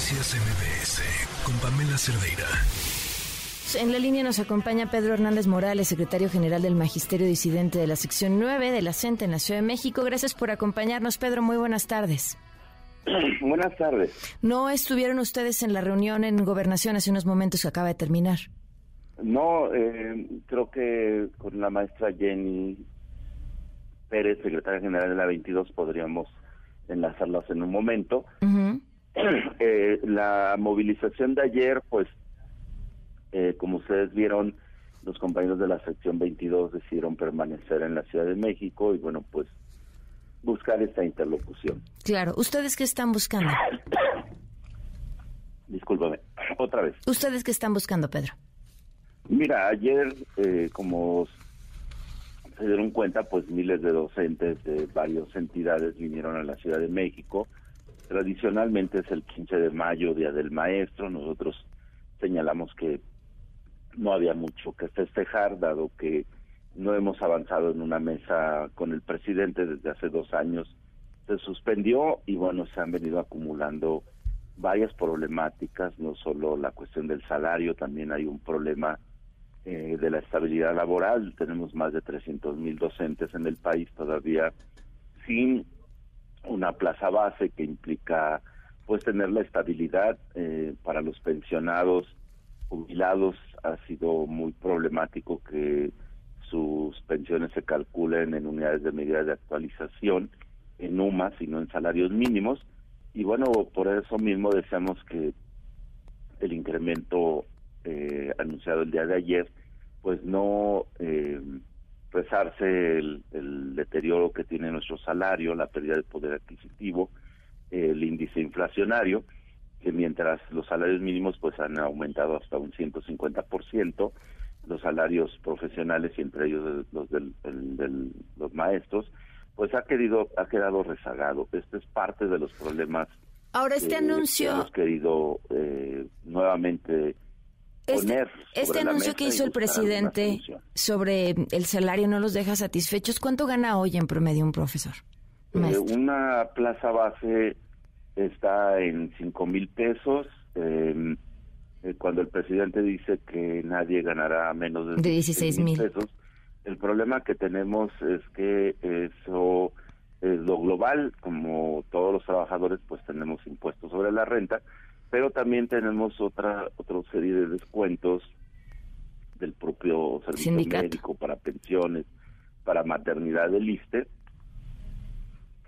Noticias MBS con Pamela Cerdeira. En la línea nos acompaña Pedro Hernández Morales, secretario general del Magisterio Disidente de la sección 9 de la CENTE en la Ciudad de México. Gracias por acompañarnos, Pedro. Muy buenas tardes. Buenas tardes. ¿No estuvieron ustedes en la reunión en Gobernación hace unos momentos que acaba de terminar? No, eh, creo que con la maestra Jenny Pérez, secretaria general de la 22, podríamos enlazarlas en un momento. Eh, la movilización de ayer, pues, eh, como ustedes vieron, los compañeros de la sección 22 decidieron permanecer en la Ciudad de México y, bueno, pues, buscar esta interlocución. Claro. ¿Ustedes qué están buscando? Discúlpame, otra vez. ¿Ustedes qué están buscando, Pedro? Mira, ayer, eh, como se dieron cuenta, pues miles de docentes de varias entidades vinieron a la Ciudad de México. Tradicionalmente es el 15 de mayo, Día del Maestro. Nosotros señalamos que no había mucho que festejar, dado que no hemos avanzado en una mesa con el presidente desde hace dos años. Se suspendió y bueno, se han venido acumulando varias problemáticas, no solo la cuestión del salario, también hay un problema eh, de la estabilidad laboral. Tenemos más de 300 mil docentes en el país todavía sin una plaza base que implica pues tener la estabilidad eh, para los pensionados jubilados. Ha sido muy problemático que sus pensiones se calculen en unidades de medida de actualización en UMAS y no en salarios mínimos. Y bueno por eso mismo deseamos que el incremento eh, anunciado el día de ayer, pues no eh, rezarse el, deterioro que tiene nuestro salario, la pérdida de poder adquisitivo, el índice inflacionario, que mientras los salarios mínimos pues han aumentado hasta un 150%, los salarios profesionales y entre ellos los del, los maestros, pues ha querido ha quedado rezagado. Este es parte de los problemas. Ahora este anuncio hemos querido eh, nuevamente este, este anuncio que hizo el presidente sobre el salario no los deja satisfechos. ¿Cuánto gana hoy en promedio un profesor? Eh, una plaza base está en cinco mil pesos. Em, eh, cuando el presidente dice que nadie ganará menos de, de 16 mil pesos, el problema que tenemos es que eso es lo global, como todos los trabajadores, pues tenemos impuestos sobre la renta pero también tenemos otra otra serie de descuentos del propio servicio médico para pensiones, para maternidad del ISTE,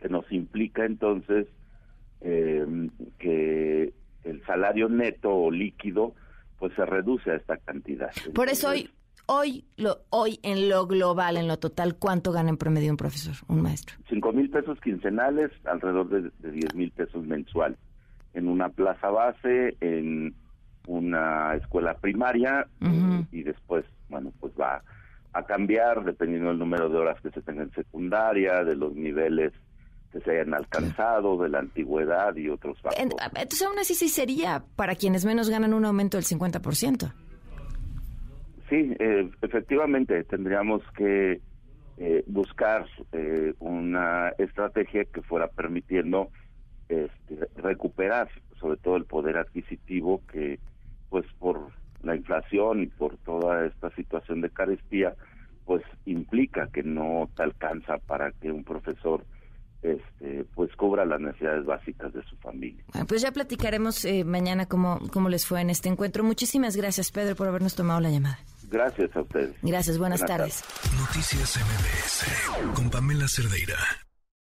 que nos implica entonces eh, que el salario neto o líquido pues se reduce a esta cantidad. Por eso hoy hoy lo hoy en lo global, en lo total, ¿cuánto gana en promedio un profesor, un maestro? Cinco mil pesos quincenales, alrededor de, de diez mil pesos mensuales en una plaza base, en una escuela primaria y, después, bueno, pues va a cambiar dependiendo del número de horas que se tenga en secundaria, de los niveles que se hayan alcanzado, de la antigüedad y otros factores. Entonces, aún así sí sería para quienes menos ganan un aumento del 50%. Sí, eh, efectivamente, tendríamos que eh, buscar eh, una estrategia que fuera permitiendo este, recuperar sobre todo el poder adquisitivo que pues por la inflación y por toda esta situación de carestía pues implica que no te alcanza para que un profesor este pues cubra las necesidades básicas de su familia. pues ya platicaremos eh, mañana cómo, cómo les fue en este encuentro. Muchísimas gracias, Pedro, por habernos tomado la llamada. Gracias a ustedes. Gracias, buenas, tardes. Noticias MBS con Pamela Cerdeira.